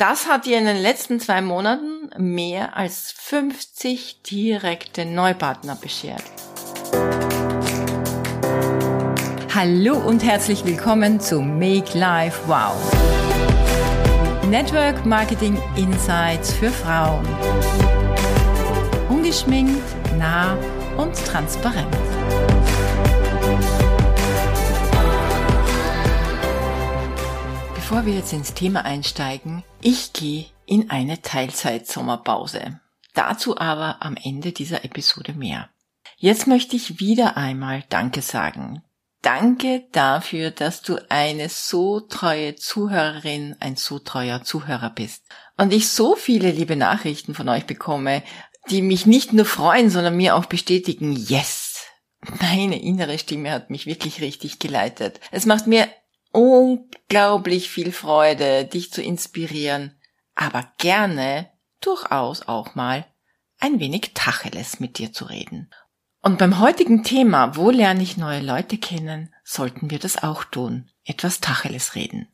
Das hat ihr in den letzten zwei Monaten mehr als 50 direkte Neupartner beschert. Hallo und herzlich willkommen zu Make Life Wow. Network Marketing Insights für Frauen. Ungeschminkt, nah und transparent. Bevor wir jetzt ins Thema einsteigen, ich gehe in eine Teilzeit-Sommerpause. Dazu aber am Ende dieser Episode mehr. Jetzt möchte ich wieder einmal Danke sagen. Danke dafür, dass du eine so treue Zuhörerin, ein so treuer Zuhörer bist. Und ich so viele liebe Nachrichten von euch bekomme, die mich nicht nur freuen, sondern mir auch bestätigen, yes, meine innere Stimme hat mich wirklich richtig geleitet. Es macht mir unglaublich viel Freude, dich zu inspirieren, aber gerne durchaus auch mal ein wenig Tacheles mit dir zu reden. Und beim heutigen Thema, wo lerne ich neue Leute kennen, sollten wir das auch tun, etwas Tacheles reden.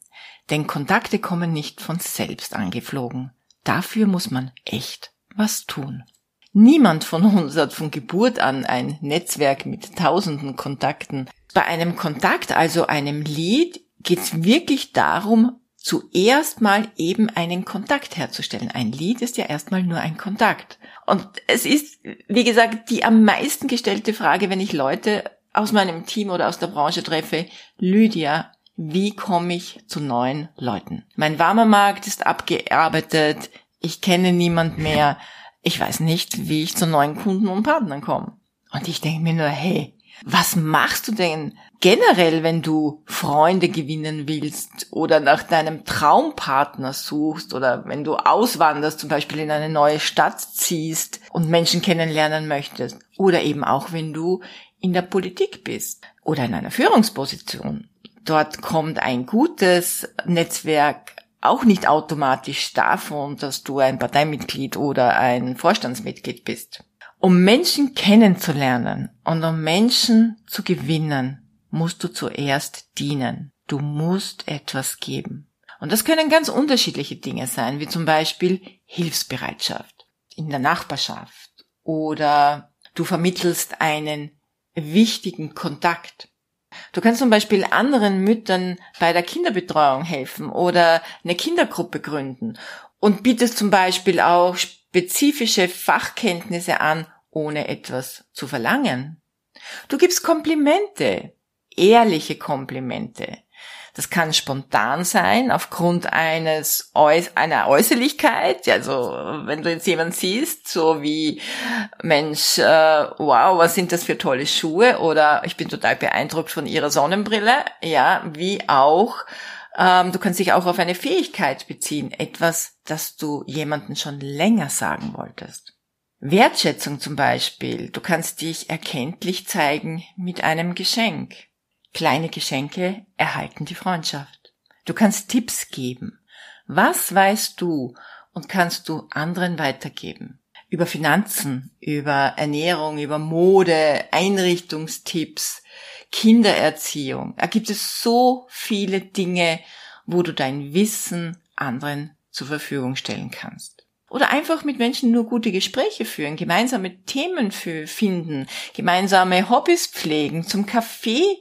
Denn Kontakte kommen nicht von selbst angeflogen. Dafür muss man echt was tun. Niemand von uns hat von Geburt an ein Netzwerk mit tausenden Kontakten. Bei einem Kontakt, also einem Lied, geht es wirklich darum, zuerst mal eben einen Kontakt herzustellen. Ein Lied ist ja erstmal nur ein Kontakt. Und es ist, wie gesagt, die am meisten gestellte Frage, wenn ich Leute aus meinem Team oder aus der Branche treffe, Lydia, wie komme ich zu neuen Leuten? Mein warmer Markt ist abgearbeitet, ich kenne niemand mehr, ich weiß nicht, wie ich zu neuen Kunden und Partnern komme. Und ich denke mir nur, hey, was machst du denn generell, wenn du Freunde gewinnen willst oder nach deinem Traumpartner suchst oder wenn du auswanderst, zum Beispiel in eine neue Stadt ziehst und Menschen kennenlernen möchtest oder eben auch wenn du in der Politik bist oder in einer Führungsposition. Dort kommt ein gutes Netzwerk auch nicht automatisch davon, dass du ein Parteimitglied oder ein Vorstandsmitglied bist. Um Menschen kennenzulernen und um Menschen zu gewinnen, musst du zuerst dienen. Du musst etwas geben. Und das können ganz unterschiedliche Dinge sein, wie zum Beispiel Hilfsbereitschaft in der Nachbarschaft oder du vermittelst einen wichtigen Kontakt. Du kannst zum Beispiel anderen Müttern bei der Kinderbetreuung helfen oder eine Kindergruppe gründen und bietest zum Beispiel auch spezifische Fachkenntnisse an, ohne etwas zu verlangen. Du gibst Komplimente, ehrliche Komplimente. Das kann spontan sein, aufgrund eines einer Äußerlichkeit. Also wenn du jetzt jemanden siehst, so wie Mensch, äh, wow, was sind das für tolle Schuhe? Oder ich bin total beeindruckt von ihrer Sonnenbrille. Ja, wie auch ähm, du kannst dich auch auf eine Fähigkeit beziehen, etwas, das du jemanden schon länger sagen wolltest. Wertschätzung zum Beispiel. Du kannst dich erkenntlich zeigen mit einem Geschenk. Kleine Geschenke erhalten die Freundschaft. Du kannst Tipps geben. Was weißt du und kannst du anderen weitergeben? Über Finanzen, über Ernährung, über Mode, Einrichtungstipps, Kindererziehung. Da gibt es so viele Dinge, wo du dein Wissen anderen zur Verfügung stellen kannst. Oder einfach mit Menschen nur gute Gespräche führen, gemeinsame Themen für finden, gemeinsame Hobbys pflegen, zum Kaffee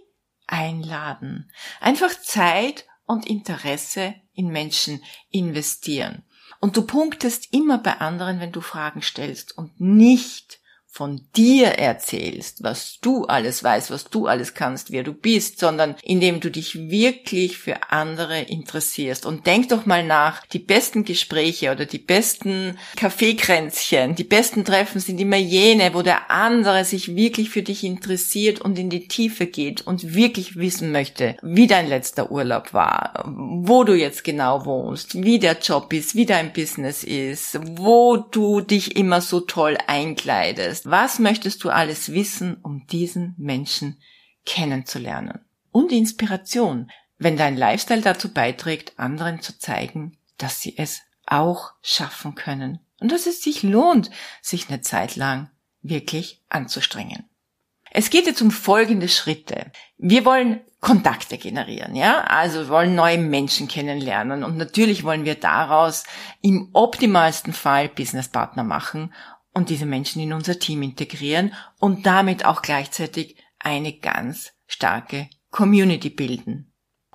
einladen. Einfach Zeit und Interesse in Menschen investieren. Und du punktest immer bei anderen, wenn du Fragen stellst und nicht von dir erzählst, was du alles weißt, was du alles kannst, wer du bist, sondern indem du dich wirklich für andere interessierst. Und denk doch mal nach, die besten Gespräche oder die besten Kaffeekränzchen, die besten Treffen sind immer jene, wo der andere sich wirklich für dich interessiert und in die Tiefe geht und wirklich wissen möchte, wie dein letzter Urlaub war, wo du jetzt genau wohnst, wie der Job ist, wie dein Business ist, wo du dich immer so toll einkleidest was möchtest du alles wissen, um diesen Menschen kennenzulernen? Und Inspiration, wenn dein Lifestyle dazu beiträgt, anderen zu zeigen, dass sie es auch schaffen können und dass es sich lohnt, sich eine Zeit lang wirklich anzustrengen. Es geht jetzt um folgende Schritte. Wir wollen Kontakte generieren, ja? Also wir wollen neue Menschen kennenlernen und natürlich wollen wir daraus im optimalsten Fall Businesspartner machen und diese Menschen in unser Team integrieren und damit auch gleichzeitig eine ganz starke Community bilden.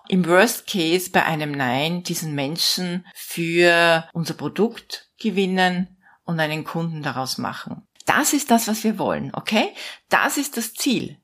Im Worst Case bei einem Nein diesen Menschen für unser Produkt gewinnen und einen Kunden daraus machen. Das ist das, was wir wollen, okay? Das ist das Ziel.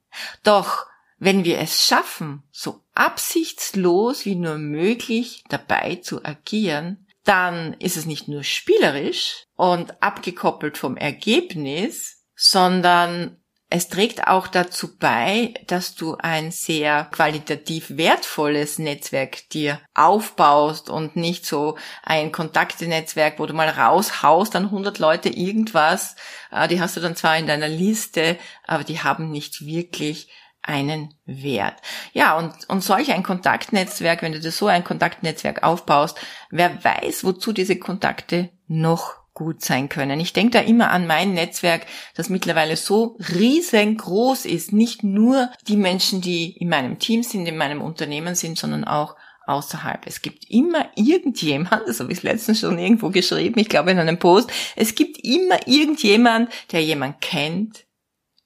Doch wenn wir es schaffen, so absichtslos wie nur möglich dabei zu agieren, dann ist es nicht nur spielerisch und abgekoppelt vom Ergebnis, sondern es trägt auch dazu bei, dass du ein sehr qualitativ wertvolles Netzwerk dir aufbaust und nicht so ein Kontaktenetzwerk, wo du mal raushaust an 100 Leute irgendwas, äh, die hast du dann zwar in deiner Liste, aber die haben nicht wirklich einen Wert. Ja, und, und solch ein Kontaktnetzwerk, wenn du dir so ein Kontaktnetzwerk aufbaust, wer weiß, wozu diese Kontakte noch gut sein können. Ich denke da immer an mein Netzwerk, das mittlerweile so riesengroß ist. Nicht nur die Menschen, die in meinem Team sind, in meinem Unternehmen sind, sondern auch außerhalb. Es gibt immer irgendjemand, das habe ich letztens schon irgendwo geschrieben, ich glaube in einem Post, es gibt immer irgendjemand, der jemand kennt,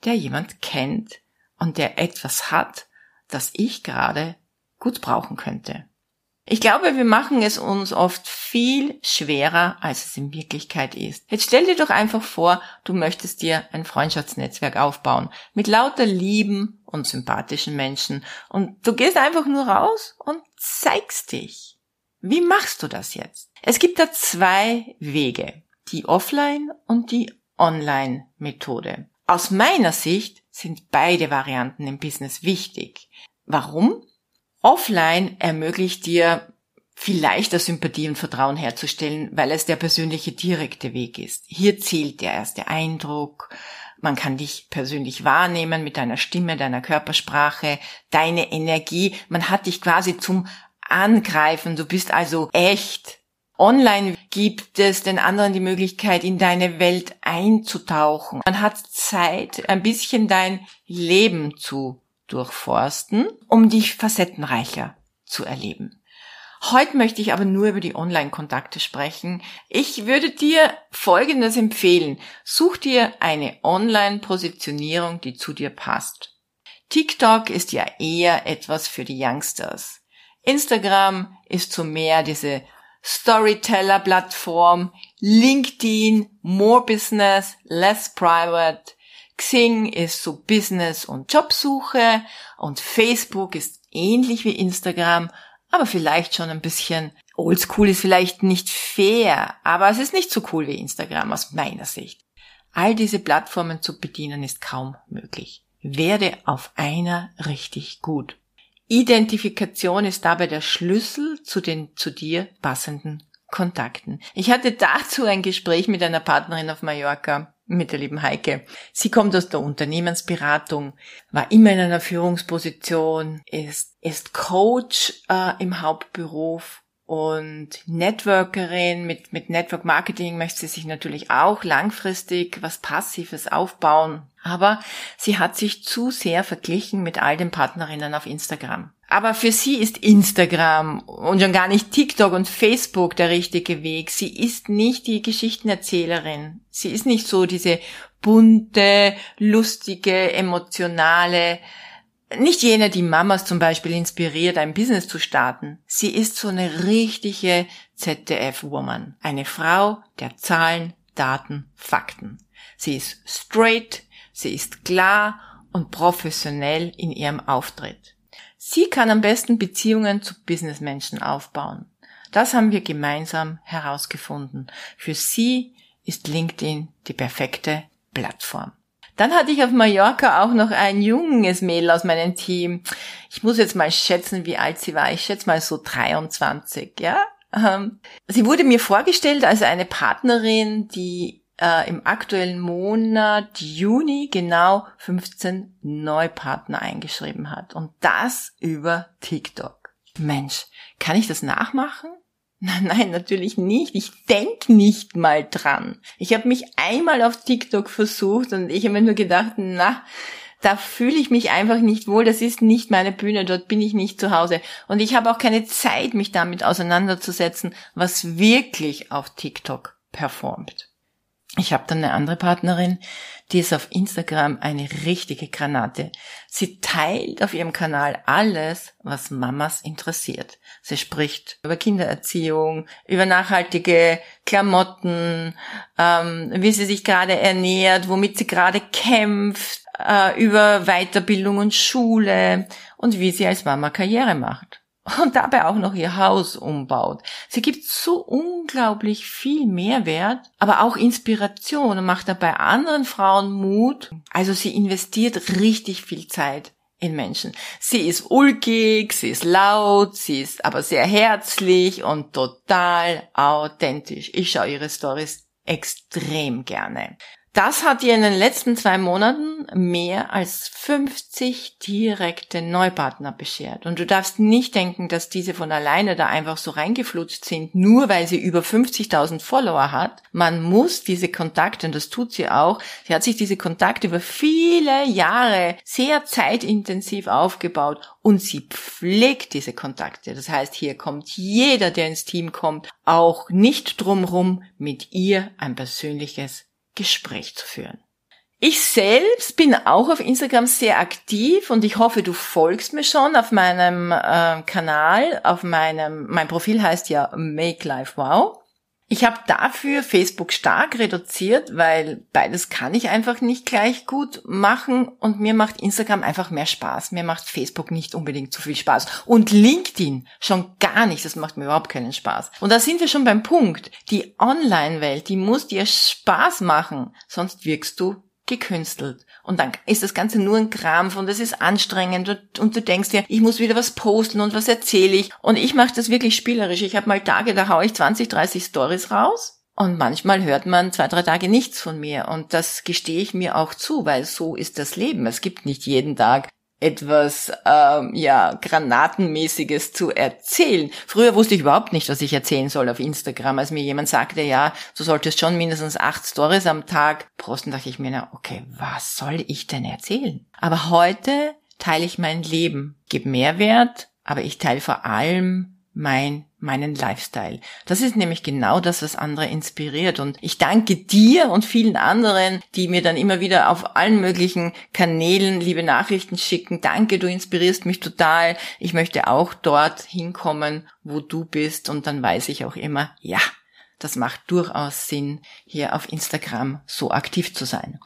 der jemand kennt und der etwas hat, das ich gerade gut brauchen könnte. Ich glaube, wir machen es uns oft viel schwerer, als es in Wirklichkeit ist. Jetzt stell dir doch einfach vor, du möchtest dir ein Freundschaftsnetzwerk aufbauen mit lauter lieben und sympathischen Menschen und du gehst einfach nur raus und zeigst dich. Wie machst du das jetzt? Es gibt da zwei Wege, die Offline und die Online Methode. Aus meiner Sicht sind beide Varianten im Business wichtig. Warum? Offline ermöglicht dir viel leichter Sympathie und Vertrauen herzustellen, weil es der persönliche direkte Weg ist. Hier zählt der erste Eindruck, man kann dich persönlich wahrnehmen mit deiner Stimme, deiner Körpersprache, deine Energie, man hat dich quasi zum Angreifen, du bist also echt. Online gibt es den anderen die Möglichkeit, in deine Welt einzutauchen. Man hat Zeit, ein bisschen dein Leben zu durchforsten, um dich facettenreicher zu erleben. Heute möchte ich aber nur über die Online-Kontakte sprechen. Ich würde dir Folgendes empfehlen. Such dir eine Online-Positionierung, die zu dir passt. TikTok ist ja eher etwas für die Youngsters. Instagram ist so mehr diese Storyteller-Plattform. LinkedIn, more business, less private. Xing ist so Business- und Jobsuche und Facebook ist ähnlich wie Instagram, aber vielleicht schon ein bisschen oldschool ist vielleicht nicht fair, aber es ist nicht so cool wie Instagram aus meiner Sicht. All diese Plattformen zu bedienen ist kaum möglich. Werde auf einer richtig gut. Identifikation ist dabei der Schlüssel zu den zu dir passenden Kontakten. Ich hatte dazu ein Gespräch mit einer Partnerin auf Mallorca mit der lieben Heike. Sie kommt aus der Unternehmensberatung, war immer in einer Führungsposition, ist, ist Coach äh, im Hauptberuf und Networkerin mit, mit Network Marketing möchte sie sich natürlich auch langfristig was Passives aufbauen. Aber sie hat sich zu sehr verglichen mit all den Partnerinnen auf Instagram. Aber für sie ist Instagram und schon gar nicht TikTok und Facebook der richtige Weg. Sie ist nicht die Geschichtenerzählerin. Sie ist nicht so diese bunte, lustige, emotionale, nicht jene, die Mamas zum Beispiel inspiriert, ein Business zu starten. Sie ist so eine richtige ZDF-Woman. Eine Frau der Zahlen, Daten, Fakten. Sie ist straight, sie ist klar und professionell in ihrem Auftritt. Sie kann am besten Beziehungen zu Businessmenschen aufbauen. Das haben wir gemeinsam herausgefunden. Für sie ist LinkedIn die perfekte Plattform. Dann hatte ich auf Mallorca auch noch ein junges Mädel aus meinem Team. Ich muss jetzt mal schätzen, wie alt sie war. Ich schätze mal so 23, ja. Ähm, sie wurde mir vorgestellt als eine Partnerin, die äh, im aktuellen Monat Juni genau 15 Neupartner eingeschrieben hat. Und das über TikTok. Mensch, kann ich das nachmachen? Nein, nein, natürlich nicht. Ich denk nicht mal dran. Ich habe mich einmal auf TikTok versucht und ich habe mir nur gedacht, na, Da fühle ich mich einfach nicht wohl. Das ist nicht meine Bühne. Dort bin ich nicht zu Hause. Und ich habe auch keine Zeit, mich damit auseinanderzusetzen, was wirklich auf TikTok performt. Ich habe dann eine andere Partnerin, die ist auf Instagram eine richtige Granate. Sie teilt auf ihrem Kanal alles, was Mamas interessiert. Sie spricht über Kindererziehung, über nachhaltige Klamotten, ähm, wie sie sich gerade ernährt, womit sie gerade kämpft, äh, über Weiterbildung und Schule und wie sie als Mama Karriere macht und dabei auch noch ihr Haus umbaut. Sie gibt so unglaublich viel Mehrwert, aber auch Inspiration und macht dabei anderen Frauen Mut. Also sie investiert richtig viel Zeit in Menschen. Sie ist ulkig, sie ist laut, sie ist aber sehr herzlich und total authentisch. Ich schaue ihre Stories extrem gerne. Das hat ihr in den letzten zwei Monaten mehr als 50 direkte Neupartner beschert. Und du darfst nicht denken, dass diese von alleine da einfach so reingeflutscht sind, nur weil sie über 50.000 Follower hat. Man muss diese Kontakte, und das tut sie auch, sie hat sich diese Kontakte über viele Jahre sehr zeitintensiv aufgebaut und sie pflegt diese Kontakte. Das heißt, hier kommt jeder, der ins Team kommt, auch nicht drumrum, mit ihr ein persönliches Gespräch zu führen. Ich selbst bin auch auf Instagram sehr aktiv und ich hoffe, du folgst mir schon auf meinem äh, Kanal. Auf meinem, mein Profil heißt ja Make Life Wow. Ich habe dafür Facebook stark reduziert, weil beides kann ich einfach nicht gleich gut machen und mir macht Instagram einfach mehr Spaß. Mir macht Facebook nicht unbedingt zu viel Spaß und LinkedIn schon gar nicht. Das macht mir überhaupt keinen Spaß. Und da sind wir schon beim Punkt. Die Online-Welt, die muss dir Spaß machen, sonst wirkst du gekünstelt. Und dann ist das Ganze nur ein Krampf und es ist anstrengend und, und, du denkst dir, ich muss wieder was posten und was erzähle ich. Und ich mache das wirklich spielerisch. Ich habe mal Tage, da haue ich 20, 30 Stories raus. Und manchmal hört man zwei, drei Tage nichts von mir. Und das gestehe ich mir auch zu, weil so ist das Leben. Es gibt nicht jeden Tag etwas ähm, ja granatenmäßiges zu erzählen. Früher wusste ich überhaupt nicht, was ich erzählen soll auf Instagram. Als mir jemand sagte, ja, du solltest schon mindestens acht Stories am Tag posten, dachte ich mir, na, okay, was soll ich denn erzählen? Aber heute teile ich mein Leben, gebe Mehrwert, aber ich teile vor allem mein, meinen Lifestyle. Das ist nämlich genau das, was andere inspiriert. Und ich danke dir und vielen anderen, die mir dann immer wieder auf allen möglichen Kanälen liebe Nachrichten schicken. Danke, du inspirierst mich total. Ich möchte auch dort hinkommen, wo du bist. Und dann weiß ich auch immer, ja, das macht durchaus Sinn, hier auf Instagram so aktiv zu sein.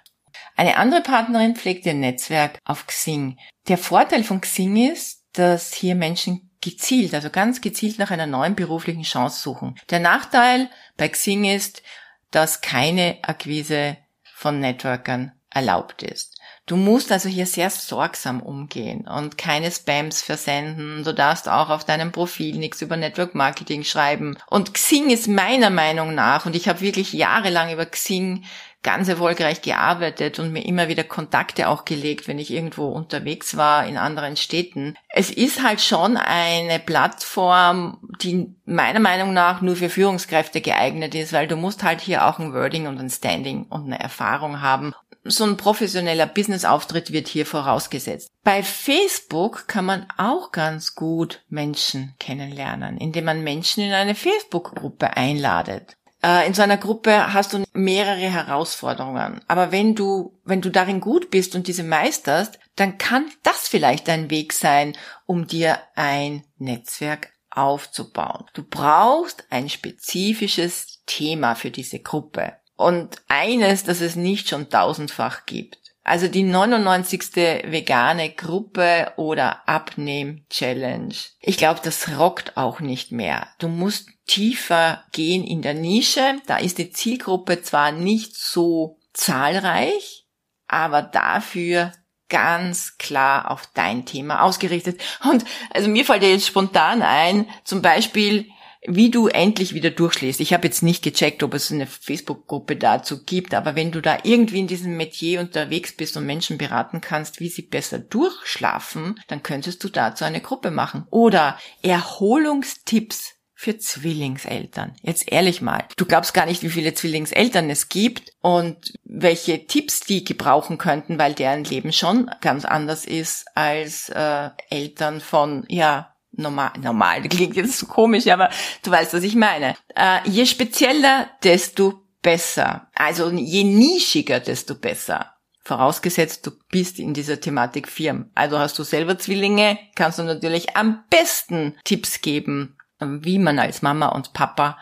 Eine andere Partnerin pflegt ihr Netzwerk auf Xing. Der Vorteil von Xing ist, dass hier Menschen gezielt, also ganz gezielt nach einer neuen beruflichen Chance suchen. Der Nachteil bei Xing ist, dass keine Akquise von Networkern erlaubt ist. Du musst also hier sehr sorgsam umgehen und keine Spams versenden. Du darfst auch auf deinem Profil nichts über Network Marketing schreiben. Und Xing ist meiner Meinung nach, und ich habe wirklich jahrelang über Xing ganz erfolgreich gearbeitet und mir immer wieder Kontakte auch gelegt, wenn ich irgendwo unterwegs war in anderen Städten. Es ist halt schon eine Plattform, die meiner Meinung nach nur für Führungskräfte geeignet ist, weil du musst halt hier auch ein Wording und ein Standing und eine Erfahrung haben. So ein professioneller Business-Auftritt wird hier vorausgesetzt. Bei Facebook kann man auch ganz gut Menschen kennenlernen, indem man Menschen in eine Facebook-Gruppe einladet. Äh, in so einer Gruppe hast du mehrere Herausforderungen. Aber wenn du, wenn du darin gut bist und diese meisterst, dann kann das vielleicht dein Weg sein, um dir ein Netzwerk aufzubauen. Du brauchst ein spezifisches Thema für diese Gruppe. Und eines, das es nicht schon tausendfach gibt. Also die 99. vegane Gruppe oder Abnehm-Challenge. Ich glaube, das rockt auch nicht mehr. Du musst tiefer gehen in der Nische. Da ist die Zielgruppe zwar nicht so zahlreich, aber dafür ganz klar auf dein Thema ausgerichtet. Und also mir fällt ja jetzt spontan ein, zum Beispiel wie du endlich wieder durchschläfst. Ich habe jetzt nicht gecheckt, ob es eine Facebook-Gruppe dazu gibt, aber wenn du da irgendwie in diesem Metier unterwegs bist und Menschen beraten kannst, wie sie besser durchschlafen, dann könntest du dazu eine Gruppe machen. Oder Erholungstipps für Zwillingseltern. Jetzt ehrlich mal, du glaubst gar nicht, wie viele Zwillingseltern es gibt und welche Tipps die gebrauchen könnten, weil deren Leben schon ganz anders ist als äh, Eltern von, ja, normal, normal, klingt jetzt so komisch, aber du weißt, was ich meine. Äh, je spezieller, desto besser. Also je nischiger, desto besser. Vorausgesetzt, du bist in dieser Thematik firm. Also hast du selber Zwillinge, kannst du natürlich am besten Tipps geben, wie man als Mama und Papa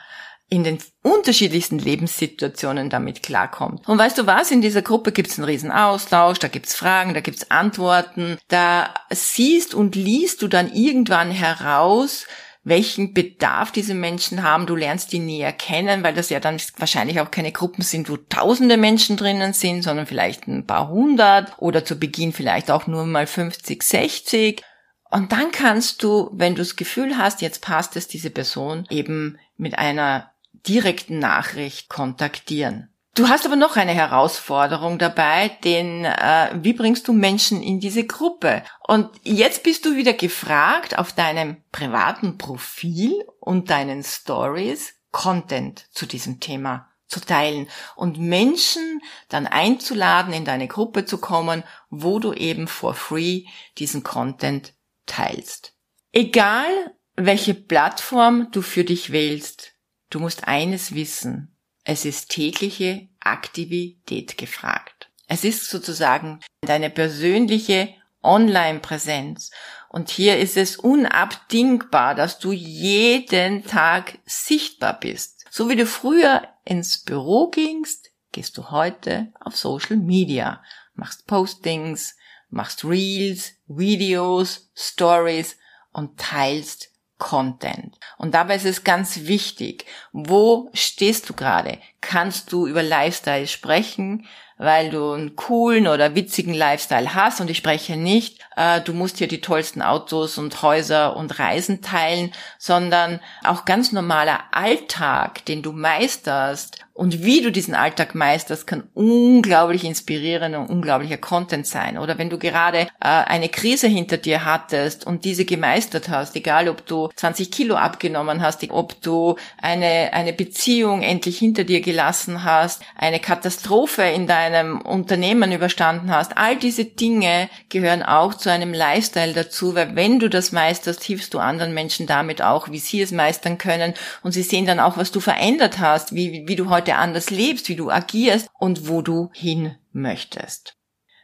in den unterschiedlichsten Lebenssituationen damit klarkommt. Und weißt du was, in dieser Gruppe gibt's einen riesen Austausch, da gibt's Fragen, da gibt's Antworten, da siehst und liest du dann irgendwann heraus, welchen Bedarf diese Menschen haben. Du lernst die näher kennen, weil das ja dann wahrscheinlich auch keine Gruppen sind, wo tausende Menschen drinnen sind, sondern vielleicht ein paar hundert oder zu Beginn vielleicht auch nur mal 50, 60. Und dann kannst du, wenn du das Gefühl hast, jetzt passt es diese Person, eben mit einer direkten Nachricht kontaktieren. Du hast aber noch eine Herausforderung dabei, denn äh, wie bringst du Menschen in diese Gruppe? Und jetzt bist du wieder gefragt, auf deinem privaten Profil und deinen Stories Content zu diesem Thema zu teilen und Menschen dann einzuladen, in deine Gruppe zu kommen, wo du eben for free diesen Content teilst. Egal, welche Plattform du für dich wählst, du musst eines wissen. Es ist tägliche Aktivität gefragt. Es ist sozusagen deine persönliche Online-Präsenz. Und hier ist es unabdingbar, dass du jeden Tag sichtbar bist. So wie du früher ins Büro gingst, gehst du heute auf Social Media, machst Postings, machst Reels, Videos, Stories und teilst Content. Und dabei ist es ganz wichtig, wo stehst du gerade? Kannst du über Lifestyle sprechen? weil du einen coolen oder witzigen Lifestyle hast und ich spreche nicht, äh, du musst hier die tollsten Autos und Häuser und Reisen teilen, sondern auch ganz normaler Alltag, den du meisterst und wie du diesen Alltag meisterst, kann unglaublich inspirierend und unglaublicher Content sein. Oder wenn du gerade äh, eine Krise hinter dir hattest und diese gemeistert hast, egal ob du 20 Kilo abgenommen hast, ob du eine, eine Beziehung endlich hinter dir gelassen hast, eine Katastrophe in deinem Unternehmen überstanden hast, all diese Dinge gehören auch zu einem Lifestyle dazu, weil wenn du das meisterst, hilfst du anderen Menschen damit auch, wie sie es meistern können und sie sehen dann auch, was du verändert hast, wie, wie du heute heute anders lebst, wie du agierst und wo du hin möchtest.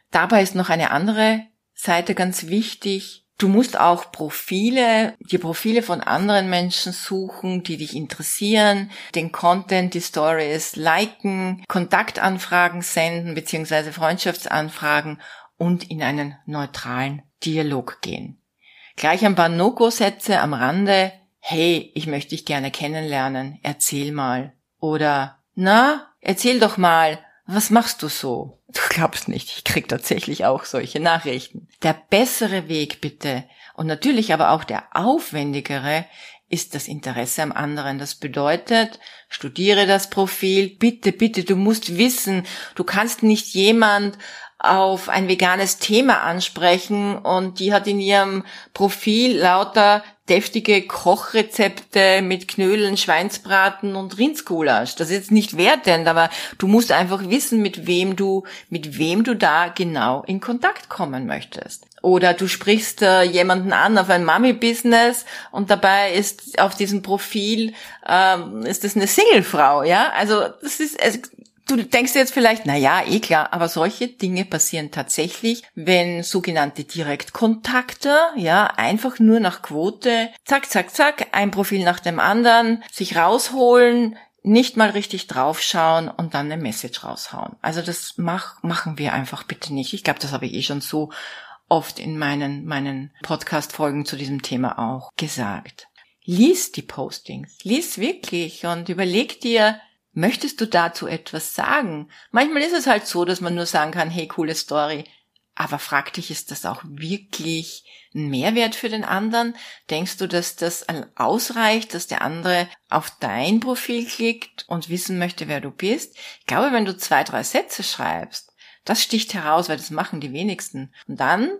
Dabei ist noch eine andere Seite ganz wichtig. Du musst auch Profile, die Profile von anderen Menschen suchen, die dich interessieren, den Content, die Stories liken, Kontaktanfragen senden bzw. Freundschaftsanfragen und in einen neutralen Dialog gehen. Gleich ein paar No-Go-Sätze am Rande. Hey, ich möchte dich gerne kennenlernen, erzähl mal. Oder na, erzähl doch mal, was machst du so? Du glaubst nicht, ich krieg tatsächlich auch solche Nachrichten. Der bessere Weg bitte und natürlich aber auch der aufwendigere ist das Interesse am anderen. Das bedeutet, studiere das Profil, bitte, bitte, du musst wissen, du kannst nicht jemand auf ein veganes Thema ansprechen und die hat in ihrem Profil lauter deftige Kochrezepte mit Knödeln, Schweinsbraten und Rindsgulasch. Das ist jetzt nicht wertend, aber du musst einfach wissen, mit wem du, mit wem du da genau in Kontakt kommen möchtest. Oder du sprichst äh, jemanden an auf ein Mami-Business und dabei ist auf diesem Profil ähm, ist das eine Singlefrau, ja? Also das ist es, Du denkst jetzt vielleicht, na ja, eh klar, aber solche Dinge passieren tatsächlich, wenn sogenannte Direktkontakte, ja, einfach nur nach Quote, zack, zack, zack, ein Profil nach dem anderen, sich rausholen, nicht mal richtig draufschauen und dann eine Message raushauen. Also das mach, machen wir einfach bitte nicht. Ich glaube, das habe ich eh schon so oft in meinen, meinen Podcast-Folgen zu diesem Thema auch gesagt. Lies die Postings, lies wirklich und überleg dir, Möchtest du dazu etwas sagen? Manchmal ist es halt so, dass man nur sagen kann, hey, coole Story. Aber frag dich, ist das auch wirklich ein Mehrwert für den anderen? Denkst du, dass das ausreicht, dass der andere auf dein Profil klickt und wissen möchte, wer du bist? Ich glaube, wenn du zwei, drei Sätze schreibst, das sticht heraus, weil das machen die wenigsten. Und dann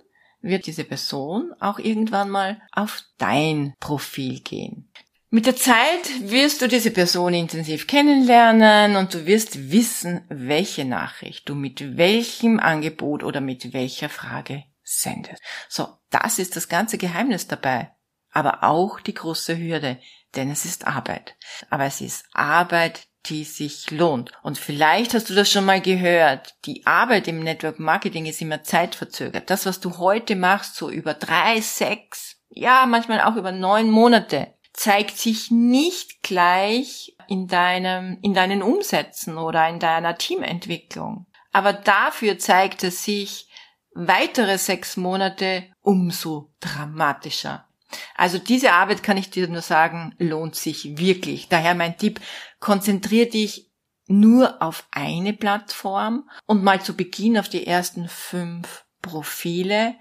wird diese Person auch irgendwann mal auf dein Profil gehen. Mit der Zeit wirst du diese Person intensiv kennenlernen und du wirst wissen, welche Nachricht du mit welchem Angebot oder mit welcher Frage sendest. So, das ist das ganze Geheimnis dabei. Aber auch die große Hürde, denn es ist Arbeit. Aber es ist Arbeit, die sich lohnt. Und vielleicht hast du das schon mal gehört. Die Arbeit im Network Marketing ist immer zeitverzögert. Das, was du heute machst, so über drei, sechs, ja, manchmal auch über neun Monate, zeigt sich nicht gleich in deinem, in deinen Umsätzen oder in deiner Teamentwicklung. Aber dafür zeigt es sich weitere sechs Monate umso dramatischer. Also diese Arbeit kann ich dir nur sagen, lohnt sich wirklich. Daher mein Tipp, konzentrier dich nur auf eine Plattform und mal zu Beginn auf die ersten fünf Profile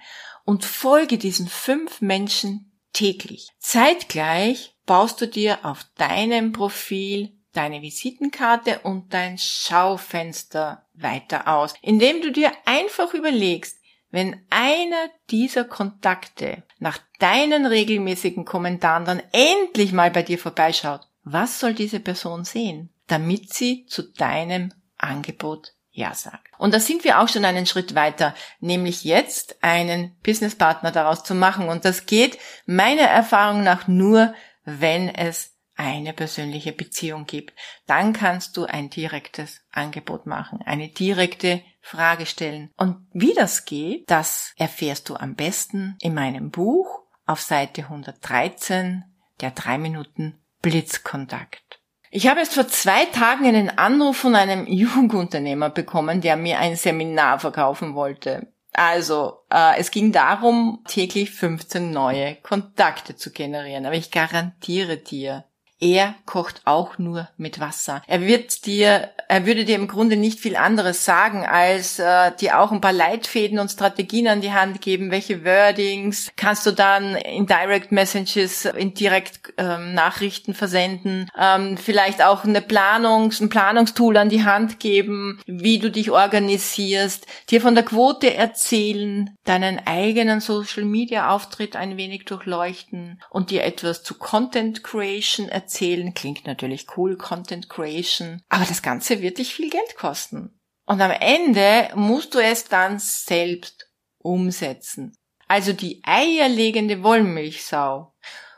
und folge diesen fünf Menschen täglich. Zeitgleich baust du dir auf deinem Profil deine Visitenkarte und dein Schaufenster weiter aus, indem du dir einfach überlegst, wenn einer dieser Kontakte nach deinen regelmäßigen Kommentaren dann endlich mal bei dir vorbeischaut, was soll diese Person sehen, damit sie zu deinem Angebot ja sagt. Und da sind wir auch schon einen Schritt weiter, nämlich jetzt einen Businesspartner daraus zu machen. Und das geht meiner Erfahrung nach nur, wenn es eine persönliche Beziehung gibt. Dann kannst du ein direktes Angebot machen, eine direkte Frage stellen. Und wie das geht, das erfährst du am besten in meinem Buch auf Seite 113, der drei Minuten Blitzkontakt. Ich habe jetzt vor zwei Tagen einen Anruf von einem Jugendunternehmer bekommen, der mir ein Seminar verkaufen wollte. Also, äh, es ging darum, täglich 15 neue Kontakte zu generieren. Aber ich garantiere dir, er kocht auch nur mit Wasser. Er wird dir, er würde dir im Grunde nicht viel anderes sagen, als äh, dir auch ein paar Leitfäden und Strategien an die Hand geben. Welche Wordings kannst du dann in Direct Messages, in Direkt ähm, Nachrichten versenden? Ähm, vielleicht auch eine Planungs-, ein Planungstool an die Hand geben, wie du dich organisierst, dir von der Quote erzählen, deinen eigenen Social Media Auftritt ein wenig durchleuchten und dir etwas zu Content Creation erzählen erzählen. Klingt natürlich cool, Content Creation. Aber das Ganze wird dich viel Geld kosten. Und am Ende musst du es dann selbst umsetzen. Also die eierlegende Wollmilchsau.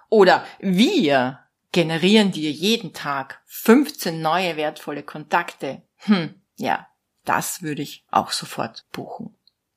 Oder wir generieren dir jeden Tag 15 neue wertvolle Kontakte. Hm, ja, das würde ich auch sofort buchen.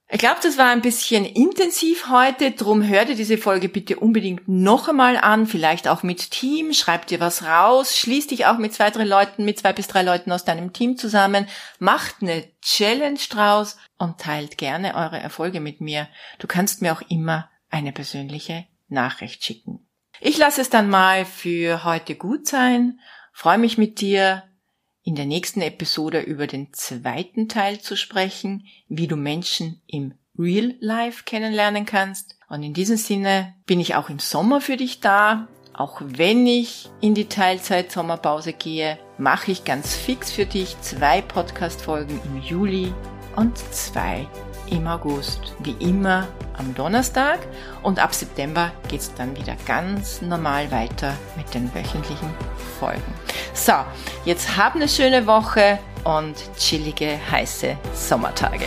Ich glaube, das war ein bisschen intensiv heute, drum hör dir diese Folge bitte unbedingt noch einmal an, vielleicht auch mit Team, schreib dir was raus, schließ dich auch mit zwei, drei Leuten, mit zwei bis drei Leuten aus deinem Team zusammen, macht eine Challenge draus und teilt gerne eure Erfolge mit mir. Du kannst mir auch immer eine persönliche Nachricht schicken. Ich lasse es dann mal für heute gut sein, freue mich mit dir in der nächsten Episode über den zweiten Teil zu sprechen, wie du Menschen im Real Life kennenlernen kannst. Und in diesem Sinne bin ich auch im Sommer für dich da. Auch wenn ich in die Teilzeit Sommerpause gehe, mache ich ganz fix für dich zwei Podcast-Folgen im Juli und zwei im August. Wie immer am Donnerstag und ab September geht es dann wieder ganz normal weiter mit den wöchentlichen Folgen. So, jetzt hab eine schöne Woche und chillige, heiße Sommertage.